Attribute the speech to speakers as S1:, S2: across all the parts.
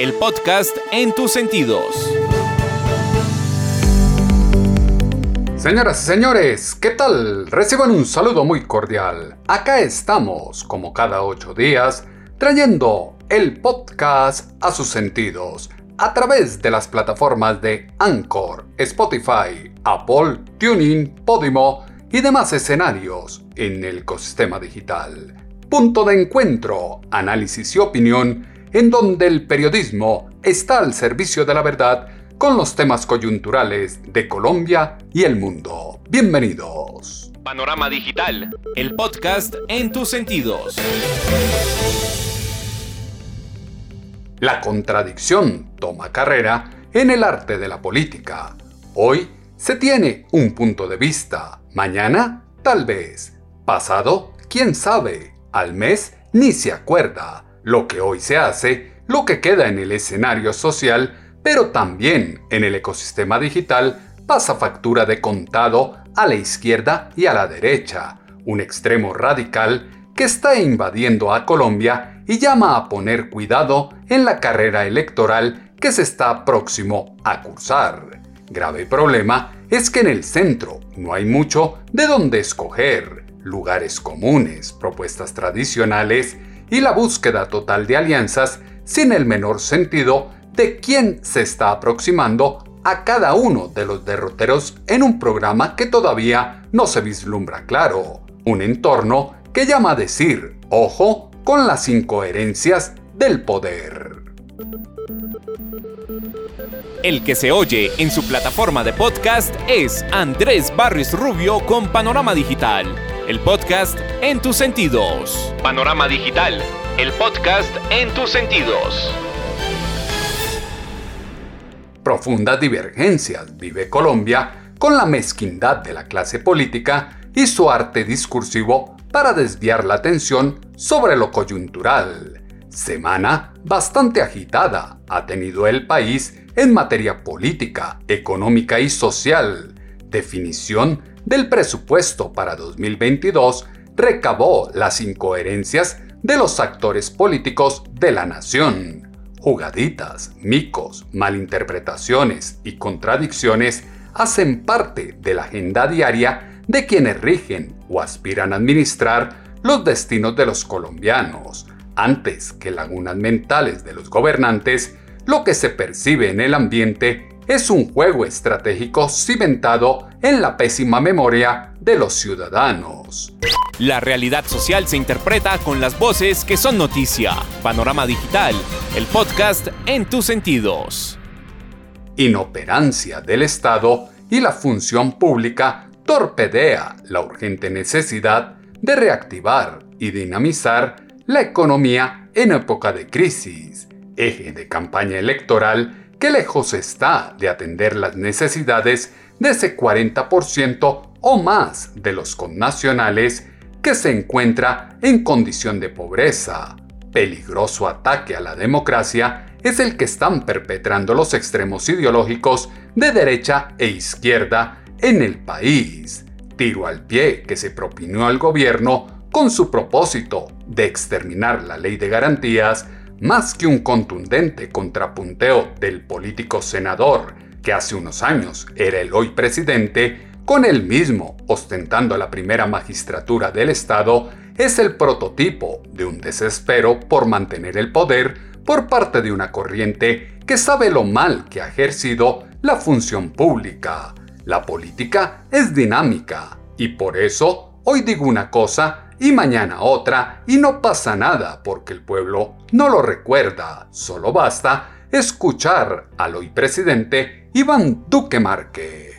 S1: el podcast en tus sentidos.
S2: Señoras y señores, ¿qué tal? Reciban un saludo muy cordial. Acá estamos, como cada ocho días, trayendo el podcast a sus sentidos a través de las plataformas de Anchor, Spotify, Apple, Tuning, Podimo y demás escenarios en el ecosistema digital. Punto de encuentro, análisis y opinión en donde el periodismo está al servicio de la verdad con los temas coyunturales de Colombia y el mundo. Bienvenidos.
S1: Panorama Digital, el podcast en tus sentidos.
S2: La contradicción toma carrera en el arte de la política. Hoy se tiene un punto de vista, mañana tal vez, pasado quién sabe, al mes ni se acuerda. Lo que hoy se hace, lo que queda en el escenario social, pero también en el ecosistema digital pasa factura de contado a la izquierda y a la derecha, un extremo radical que está invadiendo a Colombia y llama a poner cuidado en la carrera electoral que se está próximo a cursar. Grave problema es que en el centro no hay mucho de dónde escoger, lugares comunes, propuestas tradicionales y la búsqueda total de alianzas sin el menor sentido de quién se está aproximando a cada uno de los derroteros en un programa que todavía no se vislumbra claro. Un entorno que llama a decir, ojo, con las incoherencias del poder.
S1: El que se oye en su plataforma de podcast es Andrés Barris Rubio con Panorama Digital, el podcast en tus sentidos. Panorama Digital, el podcast en tus sentidos.
S2: Profundas divergencias vive Colombia con la mezquindad de la clase política y su arte discursivo para desviar la atención sobre lo coyuntural. Semana bastante agitada ha tenido el país en materia política, económica y social. Definición del presupuesto para 2022 recabó las incoherencias de los actores políticos de la nación. Jugaditas, micos, malinterpretaciones y contradicciones hacen parte de la agenda diaria de quienes rigen o aspiran a administrar los destinos de los colombianos. Antes que lagunas mentales de los gobernantes, lo que se percibe en el ambiente es un juego estratégico cimentado en la pésima memoria de los ciudadanos.
S1: La realidad social se interpreta con las voces que son noticia. Panorama Digital, el podcast en tus sentidos.
S2: Inoperancia del Estado y la función pública torpedea la urgente necesidad de reactivar y dinamizar la economía en época de crisis, eje de campaña electoral que lejos está de atender las necesidades de ese 40% o más de los connacionales que se encuentra en condición de pobreza. Peligroso ataque a la democracia es el que están perpetrando los extremos ideológicos de derecha e izquierda en el país. Tiro al pie que se propinó al gobierno con su propósito de exterminar la ley de garantías más que un contundente contrapunteo del político senador que hace unos años era el hoy presidente con él mismo ostentando la primera magistratura del Estado, es el prototipo de un desespero por mantener el poder por parte de una corriente que sabe lo mal que ha ejercido la función pública. La política es dinámica y por eso hoy digo una cosa y mañana otra y no pasa nada porque el pueblo no lo recuerda, solo basta escuchar al hoy presidente Iván Duque Márquez.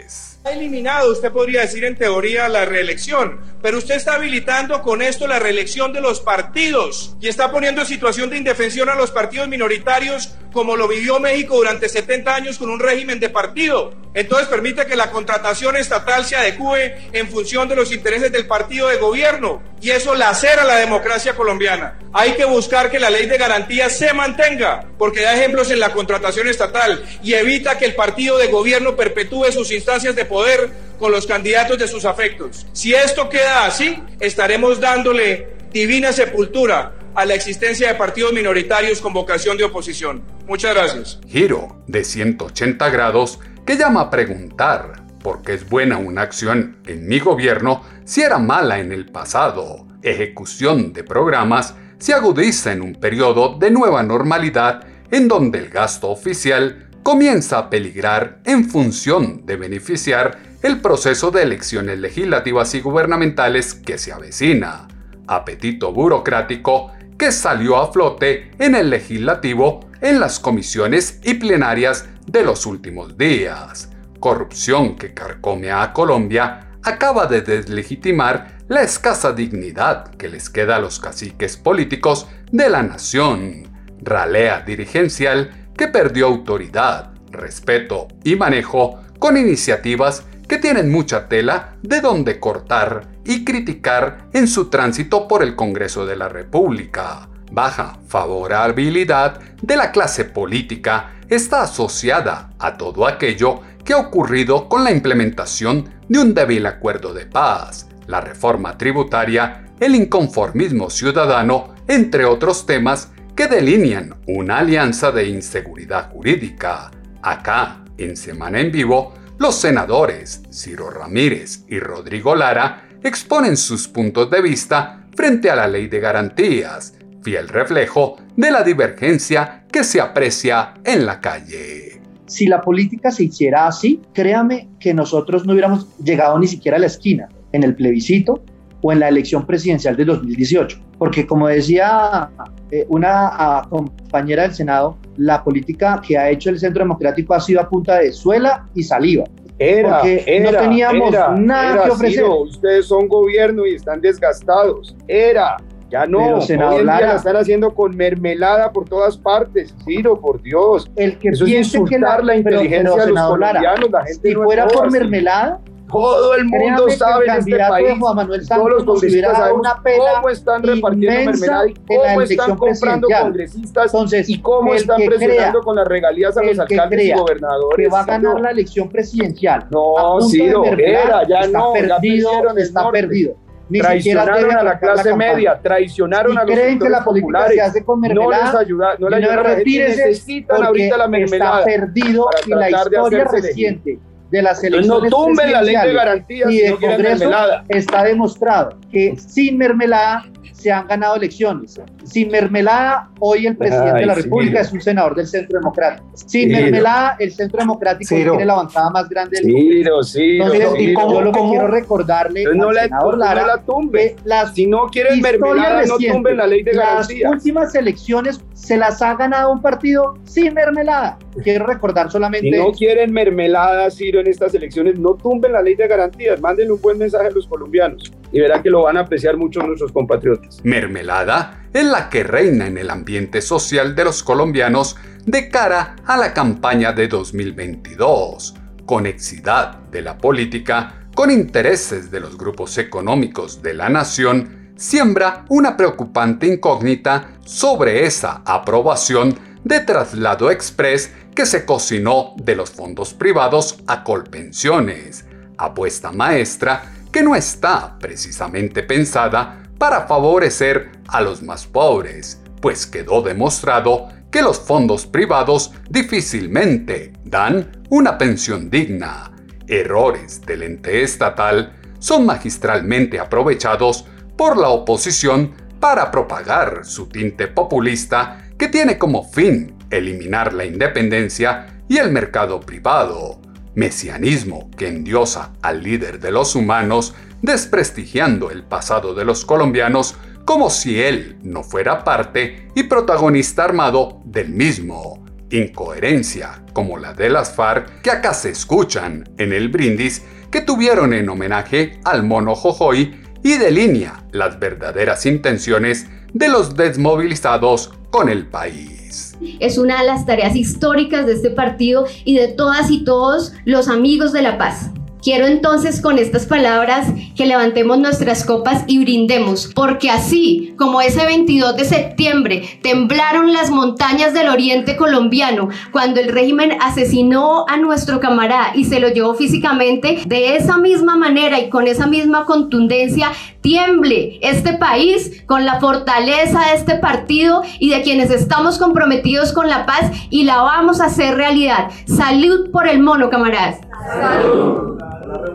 S3: Ha eliminado, usted podría decir en teoría, la reelección, pero usted está habilitando con esto la reelección de los partidos y está poniendo en situación de indefensión a los partidos minoritarios como lo vivió México durante 70 años con un régimen de partido. Entonces permite que la contratación estatal se adecue en función de los intereses del partido de gobierno y eso lacera la democracia colombiana. Hay que buscar que la ley de garantías se mantenga porque da ejemplos en la contratación estatal y evita que el partido de gobierno perpetúe sus instancias de poder con los candidatos de sus afectos. Si esto queda así, estaremos dándole divina sepultura a la existencia de partidos minoritarios con vocación de oposición. Muchas gracias.
S2: Giro de 180 grados que llama a preguntar por qué es buena una acción en mi gobierno si era mala en el pasado. Ejecución de programas se agudiza en un periodo de nueva normalidad en donde el gasto oficial comienza a peligrar en función de beneficiar el proceso de elecciones legislativas y gubernamentales que se avecina. Apetito burocrático que salió a flote en el legislativo en las comisiones y plenarias de los últimos días. Corrupción que carcome a Colombia acaba de deslegitimar la escasa dignidad que les queda a los caciques políticos de la nación. Ralea dirigencial que perdió autoridad, respeto y manejo con iniciativas que tienen mucha tela de donde cortar y criticar en su tránsito por el Congreso de la República. Baja favorabilidad de la clase política está asociada a todo aquello que ha ocurrido con la implementación de un débil acuerdo de paz, la reforma tributaria, el inconformismo ciudadano, entre otros temas que delinean una alianza de inseguridad jurídica. Acá, en Semana en Vivo, los senadores Ciro Ramírez y Rodrigo Lara exponen sus puntos de vista frente a la ley de garantías, fiel reflejo de la divergencia que se aprecia en la calle.
S4: Si la política se hiciera así, créame que nosotros no hubiéramos llegado ni siquiera a la esquina en el plebiscito o en la elección presidencial de 2018. Porque como decía eh, una compañera del Senado, la política que ha hecho el Centro Democrático ha sido a punta de suela y saliva.
S5: Era, porque
S4: no teníamos nada que ofrecer.
S5: ustedes son gobierno y están desgastados. Era, ya no,
S4: Pero,
S5: hoy en día la están haciendo con mermelada por todas partes. Ciro, por Dios.
S4: El que
S5: Eso es insultar
S4: que
S5: la, inteligencia de los colombianos. La gente
S4: si
S5: no
S4: fuera por mermelada,
S5: todo el mundo sabe en este país,
S4: Juan Manuel
S5: todos los congresistas
S4: pena
S5: cómo están repartiendo mermelada y cómo están comprando congresistas
S4: Entonces,
S5: y cómo están presionando con las regalías a los alcaldes y gobernadores.
S4: que va a ganar la elección presidencial.
S5: No, Ciro, era, ya
S4: está
S5: no, ya
S4: perdido,
S5: el
S4: está
S5: norte.
S4: perdido. Ni
S5: Traicionaron a la clase media, traicionaron a los
S4: creen que la
S5: sectores
S4: política
S5: populares.
S4: se hace con
S5: no les ayuda, no le
S4: de una
S5: ayudan a
S4: vez
S5: la gente,
S4: retírese,
S5: necesitan ahorita la mermelada.
S4: Está perdido y la historia reciente de las
S5: Entonces no
S4: elecciones
S5: tumben la ley de garantías
S4: y
S5: quieren
S4: Congreso
S5: mermelada.
S4: está demostrado que sin mermelada se han ganado elecciones. Sin mermelada, hoy el presidente
S5: Ay,
S4: de la
S5: sí.
S4: República es un senador del Centro Democrático. Sin
S5: Ciro.
S4: mermelada, el Centro Democrático
S5: Ciro.
S4: tiene la bancada más grande del
S5: Ciro, Ciro,
S4: Entonces,
S5: Ciro.
S4: yo lo que quiero recordarle
S5: Entonces no la,
S4: senador
S5: no
S4: Lara
S5: la tumben.
S4: que las
S5: Si no quieren mermelada, no tumben la ley de
S4: las
S5: garantías.
S4: últimas elecciones se las ha ganado un partido sin mermelada. Quiero recordar solamente
S5: Si no quieren mermelada, Ciro, en estas elecciones, no tumben la ley de garantías. Mándenle un buen mensaje a los colombianos y verán que lo van a apreciar mucho nuestros compatriotas.
S2: Mermelada es la que reina en el ambiente social de los colombianos de cara a la campaña de 2022. Conexidad de la política con intereses de los grupos económicos de la nación siembra una preocupante incógnita sobre esa aprobación de traslado express que se cocinó de los fondos privados a Colpensiones, apuesta maestra que no está precisamente pensada para favorecer a los más pobres, pues quedó demostrado que los fondos privados difícilmente dan una pensión digna. Errores del ente estatal son magistralmente aprovechados por la oposición para propagar su tinte populista que tiene como fin eliminar la independencia y el mercado privado, mesianismo que endiosa al líder de los humanos, desprestigiando el pasado de los colombianos como si él no fuera parte y protagonista armado del mismo. incoherencia como la de las FARC que acá se escuchan en el brindis que tuvieron en homenaje al mono Jojoy y delinea las verdaderas intenciones de los desmovilizados con el país.
S6: Es una de las tareas históricas de este partido y de todas y todos los amigos de la paz. Quiero entonces con estas palabras que levantemos nuestras copas y brindemos, porque así como ese 22 de septiembre temblaron las montañas del oriente colombiano cuando el régimen asesinó a nuestro camarada y se lo llevó físicamente, de esa misma manera y con esa misma contundencia tiemble este país con la fortaleza de este partido y de quienes estamos comprometidos con la paz y la vamos a hacer realidad. Salud por el mono, camaradas. Salud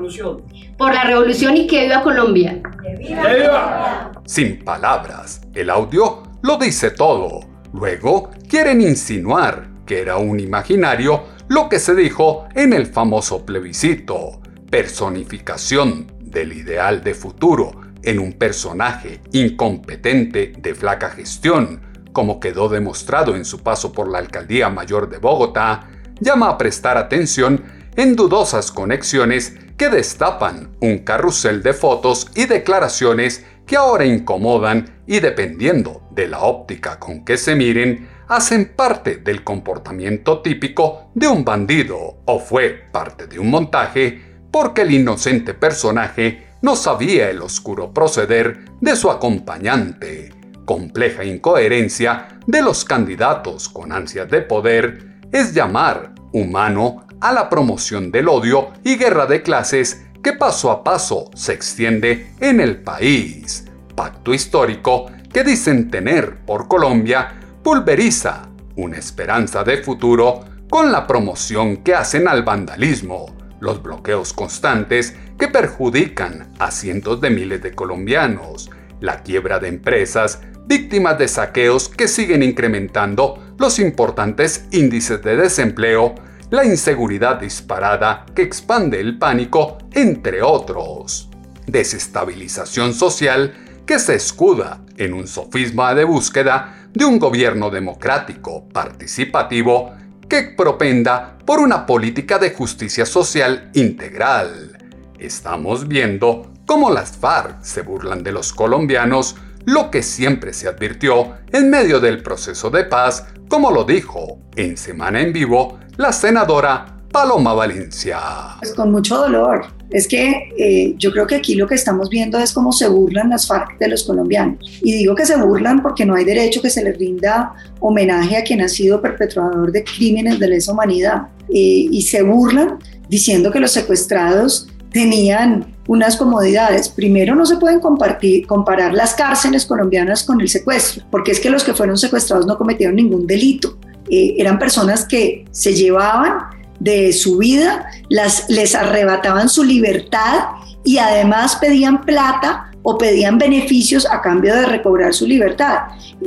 S6: revolución. Por la revolución y que viva Colombia. ¡Que
S2: viva! Sin palabras, el audio lo dice todo. Luego quieren insinuar que era un imaginario lo que se dijo en el famoso plebiscito, personificación del ideal de futuro en un personaje incompetente de flaca gestión, como quedó demostrado en su paso por la alcaldía mayor de Bogotá, llama a prestar atención en dudosas conexiones que destapan un carrusel de fotos y declaraciones que ahora incomodan y dependiendo de la óptica con que se miren, hacen parte del comportamiento típico de un bandido o fue parte de un montaje porque el inocente personaje no sabía el oscuro proceder de su acompañante. Compleja incoherencia de los candidatos con ansias de poder es llamar humano a la promoción del odio y guerra de clases que paso a paso se extiende en el país. Pacto histórico que dicen tener por Colombia pulveriza una esperanza de futuro con la promoción que hacen al vandalismo, los bloqueos constantes que perjudican a cientos de miles de colombianos, la quiebra de empresas, víctimas de saqueos que siguen incrementando los importantes índices de desempleo la inseguridad disparada que expande el pánico, entre otros. Desestabilización social que se escuda en un sofisma de búsqueda de un gobierno democrático, participativo, que propenda por una política de justicia social integral. Estamos viendo cómo las FARC se burlan de los colombianos, lo que siempre se advirtió en medio del proceso de paz, como lo dijo en Semana en Vivo la senadora Paloma Valencia.
S7: Pues con mucho dolor. Es que eh, yo creo que aquí lo que estamos viendo es cómo se burlan las FARC de los colombianos. Y digo que se burlan porque no hay derecho que se les rinda homenaje a quien ha sido perpetrador de crímenes de lesa humanidad. Eh, y se burlan diciendo que los secuestrados tenían unas comodidades. Primero, no se pueden compartir, comparar las cárceles colombianas con el secuestro, porque es que los que fueron secuestrados no cometieron ningún delito. Eh, eran personas que se llevaban de su vida, las, les arrebataban su libertad y además pedían plata o pedían beneficios a cambio de recobrar su libertad.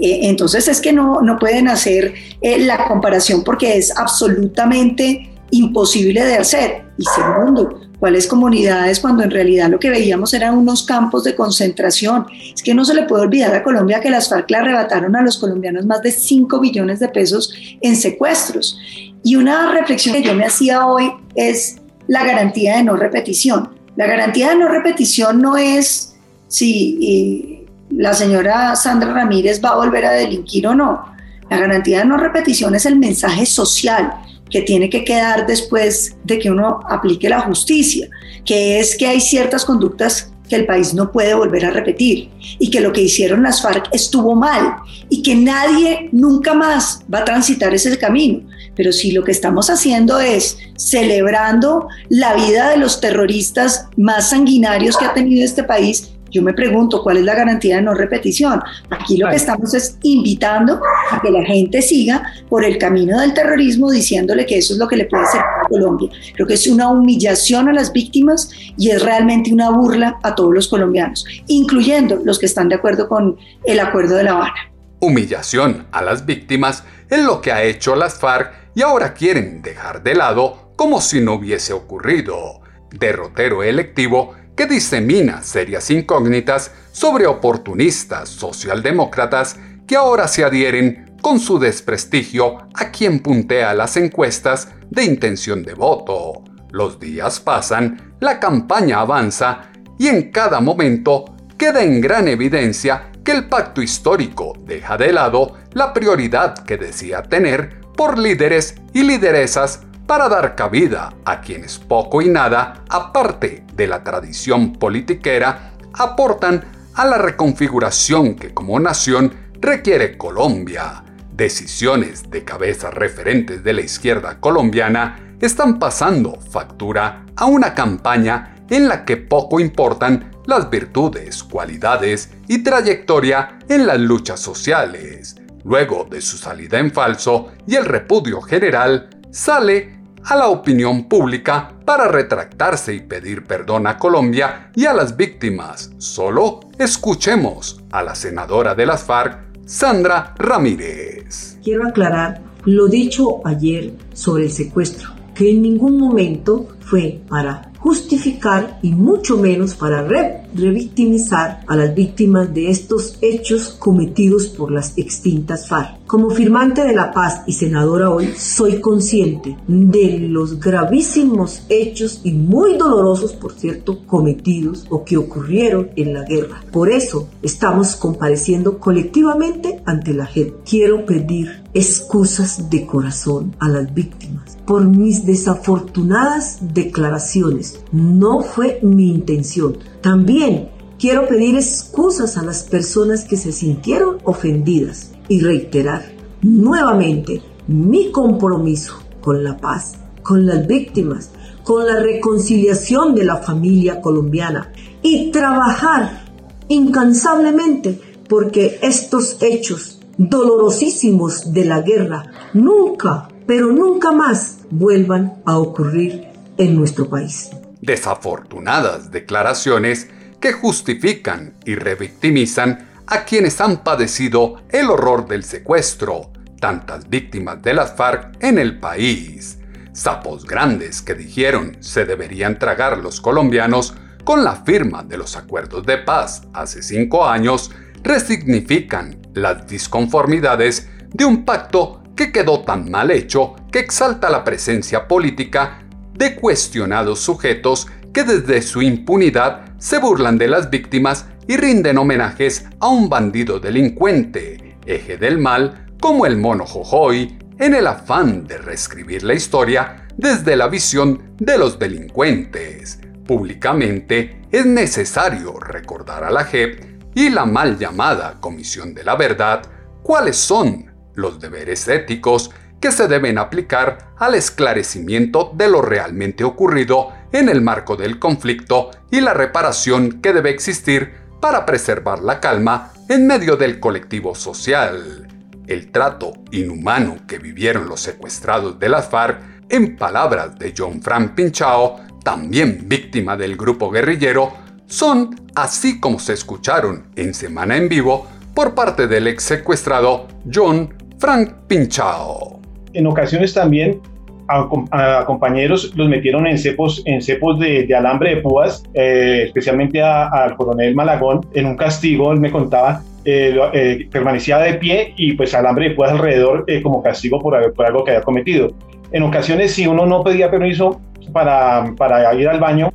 S7: Eh, entonces es que no, no pueden hacer eh, la comparación porque es absolutamente imposible de hacer. Y segundo, ¿Cuáles comunidades cuando en realidad lo que veíamos eran unos campos de concentración? Es que no se le puede olvidar a Colombia que las FARC le arrebataron a los colombianos más de 5 billones de pesos en secuestros. Y una reflexión que yo me hacía hoy es la garantía de no repetición. La garantía de no repetición no es si la señora Sandra Ramírez va a volver a delinquir o no. La garantía de no repetición es el mensaje social, que tiene que quedar después de que uno aplique la justicia, que es que hay ciertas conductas que el país no puede volver a repetir y que lo que hicieron las FARC estuvo mal y que nadie nunca más va a transitar ese camino. Pero si lo que estamos haciendo es celebrando la vida de los terroristas más sanguinarios que ha tenido este país, yo me pregunto cuál es la garantía de no repetición. Aquí lo que estamos es invitando a que la gente siga por el camino del terrorismo diciéndole que eso es lo que le puede hacer a Colombia. Creo que es una humillación a las víctimas y es realmente una burla a todos los colombianos, incluyendo los que están de acuerdo con el acuerdo de La Habana.
S2: Humillación a las víctimas es lo que ha hecho las FARC y ahora quieren dejar de lado como si no hubiese ocurrido. Derrotero electivo que disemina serias incógnitas sobre oportunistas socialdemócratas que ahora se adhieren con su desprestigio a quien puntea las encuestas de intención de voto. Los días pasan, la campaña avanza y en cada momento queda en gran evidencia que el pacto histórico deja de lado la prioridad que decía tener por líderes y lideresas para dar cabida a quienes poco y nada, aparte de la tradición politiquera, aportan a la reconfiguración que como nación requiere Colombia. Decisiones de cabezas referentes de la izquierda colombiana están pasando factura a una campaña en la que poco importan las virtudes, cualidades y trayectoria en las luchas sociales. Luego de su salida en falso y el repudio general, sale a la opinión pública para retractarse y pedir perdón a Colombia y a las víctimas. Solo escuchemos a la senadora de las FARC, Sandra Ramírez.
S8: Quiero aclarar lo dicho ayer sobre el secuestro, que en ningún momento fue para justificar y mucho menos para revictimizar a las víctimas de estos hechos cometidos por las extintas FARC. Como firmante de la paz y senadora hoy, soy consciente de los gravísimos hechos y muy dolorosos, por cierto, cometidos o que ocurrieron en la guerra. Por eso estamos compareciendo colectivamente ante la gente. Quiero pedir excusas de corazón a las víctimas por mis desafortunadas declaraciones. No fue mi intención. También quiero pedir excusas a las personas que se sintieron ofendidas y reiterar nuevamente mi compromiso con la paz, con las víctimas, con la reconciliación de la familia colombiana y trabajar incansablemente porque estos hechos dolorosísimos de la guerra nunca, pero nunca más vuelvan a ocurrir en nuestro país.
S2: Desafortunadas declaraciones que justifican y revictimizan a quienes han padecido el horror del secuestro, tantas víctimas de las FARC en el país. Sapos grandes que dijeron se deberían tragar los colombianos con la firma de los acuerdos de paz hace cinco años, resignifican las disconformidades de un pacto que quedó tan mal hecho que exalta la presencia política de cuestionados sujetos que desde su impunidad se burlan de las víctimas y rinden homenajes a un bandido delincuente, eje del mal, como el mono Jojoy, en el afán de reescribir la historia desde la visión de los delincuentes. Públicamente es necesario recordar a la JEP y la mal llamada Comisión de la Verdad cuáles son los deberes éticos que se deben aplicar al esclarecimiento de lo realmente ocurrido en el marco del conflicto y la reparación que debe existir para preservar la calma en medio del colectivo social. El trato inhumano que vivieron los secuestrados de las FARC, en palabras de John Frank Pinchao, también víctima del grupo guerrillero, son así como se escucharon en Semana en Vivo por parte del ex secuestrado John Frank Pinchao.
S5: En ocasiones también a, compañeros los metieron en cepos, en cepos de, alambre de púas, eh, especialmente al coronel Malagón, en un castigo, él me contaba, eh, eh, permanecía de pie y pues alambre de púas alrededor como castigo por, por, algo que había cometido. En ocasiones, si uno no pedía permiso para, para ir al baño,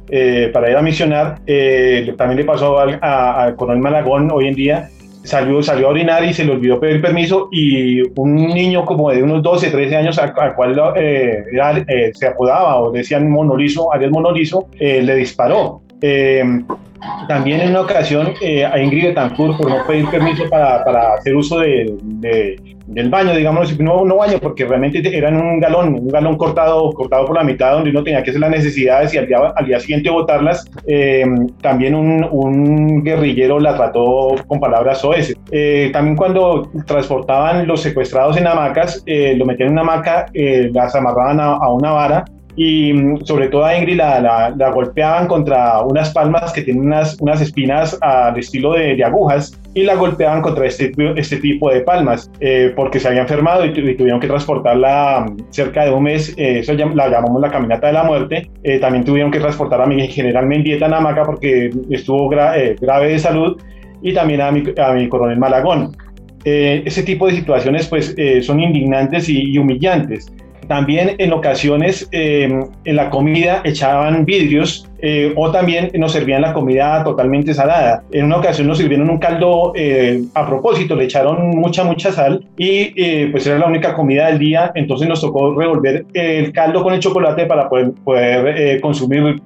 S5: para ir a misionar, también le pasó al coronel Malagón hoy en día, salió, salió a orinar y se le olvidó pedir permiso y un niño como de unos 12, 13 años al, cual eh, eh, se apodaba o decían monolizo, Ariel Monolizo, eh, le disparó. También en una ocasión a Ingrid Betancourt por no pedir permiso para, para hacer uso de, del baño, digamos, no, no baño, porque realmente eran un galón, un galón cortado, cortado por la mitad, donde uno tenía que hacer las necesidades y al día, al día siguiente botarlas. Eh, también un, un, guerrillero la trató con palabras soeces. Eh, también cuando transportaban los secuestrados en hamacas, eh, lo metían en una hamaca, las amarraban a, a una vara y mm, sobre todo a Ingrid la, la, golpeaban contra unas palmas que tienen unas, unas espinas al estilo de, de agujas y la golpeaban contra este, este tipo de palmas eh, porque se había enfermado y, tuvieron que transportarla mm, cerca de un mes, eh, eso la llamamos la caminata de la muerte, eh, también tuvieron que transportar a mi general Mendieta en porque estuvo grave de salud y también a mi, a mi coronel Malagón. eh, ese tipo de situaciones pues eh, son indignantes y, humillantes. También en ocasiones en la comida echaban vidrios o también nos servían la comida totalmente salada. En una ocasión nos sirvieron un caldo a propósito, le echaron mucha, mucha sal y pues era la única comida del día, entonces nos tocó revolver el caldo con el chocolate para poder, poder consumir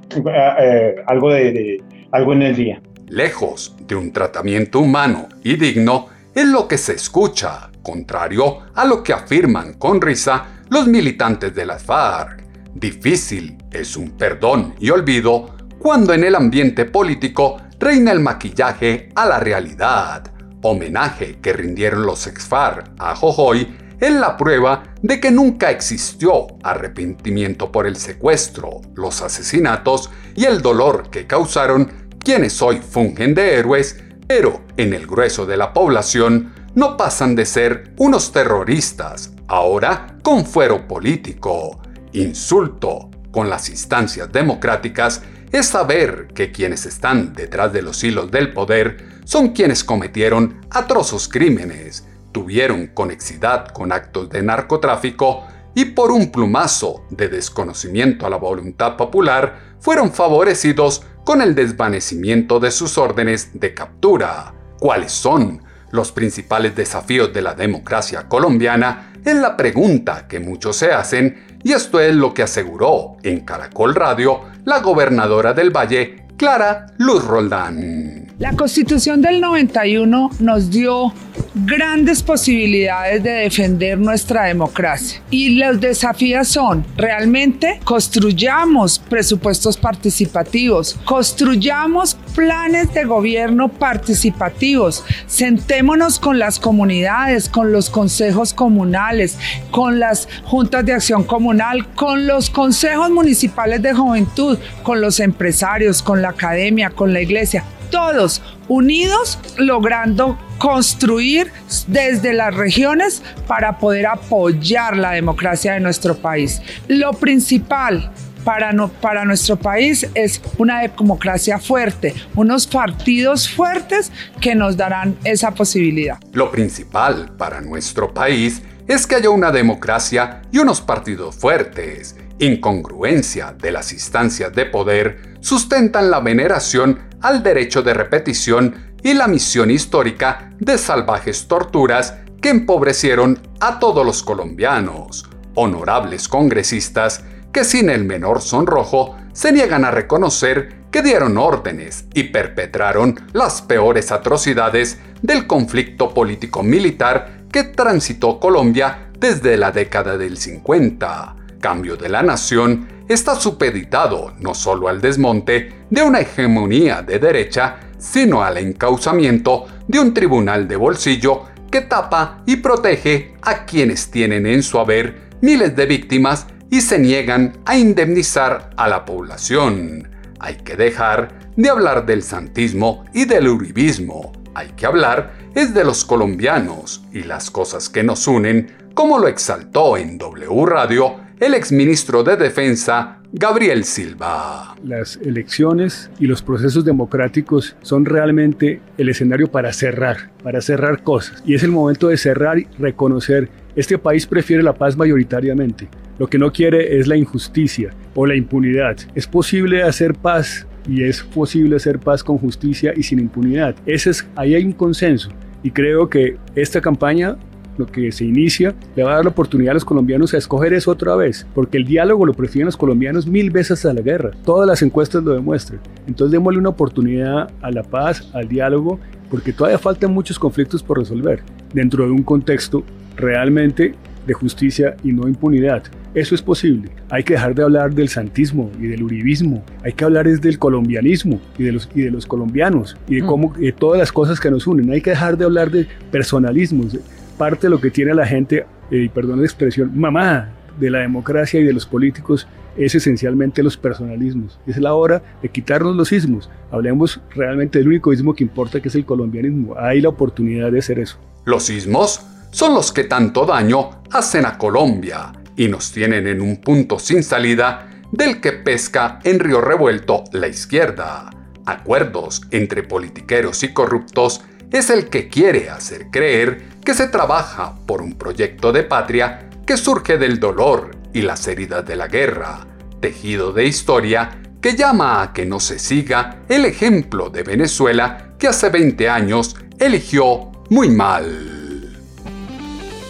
S5: algo, de, algo en el día.
S2: Lejos de un tratamiento humano y digno, es lo que se escucha, contrario a lo que afirman con risa los militantes de las FARC. Difícil es un perdón y olvido cuando en el ambiente político reina el maquillaje a la realidad. Homenaje que rindieron los ex-FARC a Jojoy es la prueba de que nunca existió arrepentimiento por el secuestro, los asesinatos y el dolor que causaron quienes hoy fungen de héroes pero en el grueso de la población no pasan de ser unos terroristas, ahora con fuero político. Insulto con las instancias democráticas es saber que quienes están detrás de los hilos del poder son quienes cometieron atrozos crímenes, tuvieron conexidad con actos de narcotráfico y por un plumazo de desconocimiento a la voluntad popular fueron favorecidos con el desvanecimiento de sus órdenes de captura. ¿Cuáles son los principales desafíos de la democracia colombiana? Es la pregunta que muchos se hacen y esto es lo que aseguró en Caracol Radio la gobernadora del Valle, Clara Luz Roldán.
S9: La constitución del 91 nos dio grandes posibilidades de defender nuestra democracia. Y los desafíos son realmente construyamos presupuestos participativos, construyamos planes de gobierno participativos, sentémonos con las comunidades, con los consejos comunales, con las juntas de acción comunal, con los consejos municipales de juventud, con los empresarios, con la academia, con la iglesia todos unidos logrando construir desde las regiones para poder apoyar la democracia de nuestro país. Lo principal para, no, para nuestro país es una democracia fuerte, unos partidos fuertes que nos darán esa posibilidad.
S2: Lo principal para nuestro país es que haya una democracia y unos partidos fuertes. Incongruencia de las instancias de poder sustentan la veneración al derecho de repetición y la misión histórica de salvajes torturas que empobrecieron a todos los colombianos, honorables congresistas que sin el menor sonrojo se niegan a reconocer que dieron órdenes y perpetraron las peores atrocidades del conflicto político-militar que transitó Colombia desde la década del 50. Cambio de la nación está supeditado no solo al desmonte de una hegemonía de derecha, sino al encauzamiento de un tribunal de bolsillo que tapa y protege a quienes tienen en su haber miles de víctimas y se niegan a indemnizar a la población. Hay que dejar de hablar del santismo y del uribismo. Hay que hablar es de los colombianos y las cosas que nos unen, como lo exaltó en W Radio el exministro de Defensa, Gabriel Silva.
S10: Las elecciones y los procesos democráticos son realmente el escenario para cerrar, para cerrar cosas. Y es el momento de cerrar y reconocer, este país prefiere la paz mayoritariamente. Lo que no quiere es la injusticia o la impunidad. Es posible hacer paz y es posible hacer paz con justicia y sin impunidad. Ese es, ahí hay un consenso. Y creo que esta campaña lo que se inicia, le va a dar la oportunidad a los colombianos a escoger eso otra vez, porque el diálogo lo prefieren los colombianos mil veces a la guerra. Todas las encuestas lo demuestran. Entonces démosle una oportunidad a la paz, al diálogo, porque todavía faltan muchos conflictos por resolver dentro de un contexto realmente de justicia y no impunidad. Eso es posible. Hay que dejar de hablar del santismo y del uribismo. Hay que hablar es del colombianismo y de los, y de los colombianos y de, mm. cómo, de todas las cosas que nos unen. Hay que dejar de hablar de personalismos parte de lo que tiene la gente, eh, y perdón la expresión, mamá de la democracia y de los políticos es esencialmente los personalismos. Es la hora de quitarnos los ismos. Hablemos realmente del único ismo que importa, que es el colombianismo. Hay la oportunidad de hacer eso.
S2: Los ismos son los que tanto daño hacen a Colombia y nos tienen en un punto sin salida del que pesca en río revuelto la izquierda. Acuerdos entre politiqueros y corruptos es el que quiere hacer creer que se trabaja por un proyecto de patria que surge del dolor y las heridas de la guerra, tejido de historia que llama a que no se siga el ejemplo de Venezuela que hace 20 años eligió muy mal.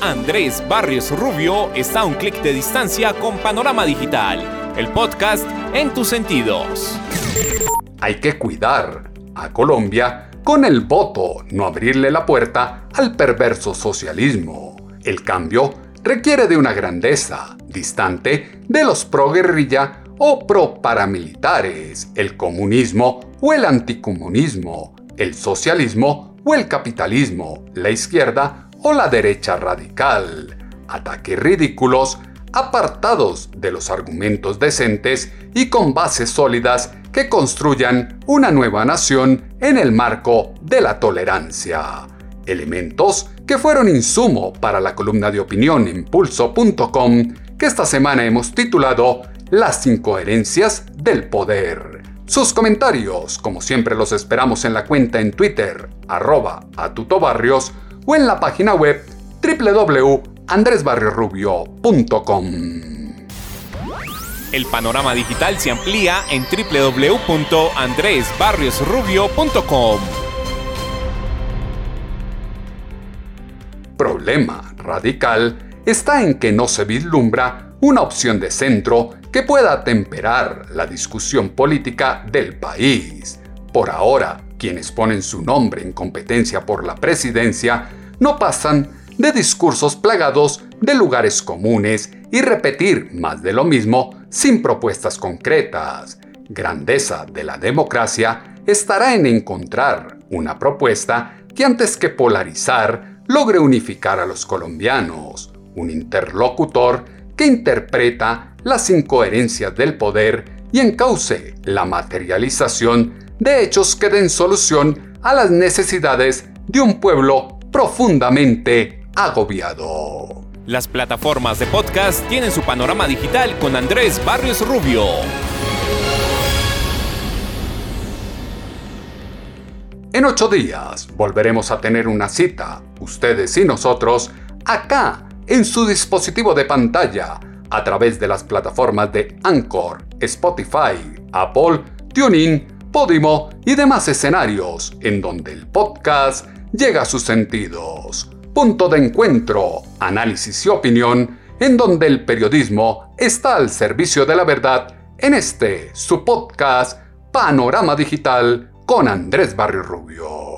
S1: Andrés Barrios Rubio está a un clic de distancia con Panorama Digital, el podcast en tus sentidos.
S2: Hay que cuidar a Colombia con el voto, no abrirle la puerta al perverso socialismo. El cambio requiere de una grandeza distante de los pro guerrilla o pro paramilitares, el comunismo o el anticomunismo, el socialismo o el capitalismo, la izquierda o la derecha radical. Ataques ridículos, apartados de los argumentos decentes y con bases sólidas que construyan una nueva nación en el marco de la tolerancia. Elementos que fueron insumo para la columna de opinión en pulso.com que esta semana hemos titulado Las incoherencias del poder. Sus comentarios, como siempre, los esperamos en la cuenta en Twitter, arroba atutobarrios, o en la página web www.andresbarriorubio.com.
S1: El panorama digital se amplía en www.andresbarriosrubio.com.
S2: Problema radical está en que no se vislumbra una opción de centro que pueda temperar la discusión política del país. Por ahora, quienes ponen su nombre en competencia por la presidencia no pasan de discursos plagados de lugares comunes y repetir más de lo mismo sin propuestas concretas. Grandeza de la democracia estará en encontrar una propuesta que antes que polarizar logre unificar a los colombianos, un interlocutor que interpreta las incoherencias del poder y encauce la materialización de hechos que den solución a las necesidades de un pueblo profundamente agobiado.
S1: Las plataformas de podcast tienen su panorama digital con Andrés Barrios Rubio.
S2: En ocho días volveremos a tener una cita, ustedes y nosotros, acá en su dispositivo de pantalla a través de las plataformas de Anchor, Spotify, Apple, TuneIn, Podimo y demás escenarios en donde el podcast llega a sus sentidos. Punto de encuentro, análisis y opinión en donde el periodismo está al servicio de la verdad en este su podcast Panorama Digital con Andrés Barrio Rubio.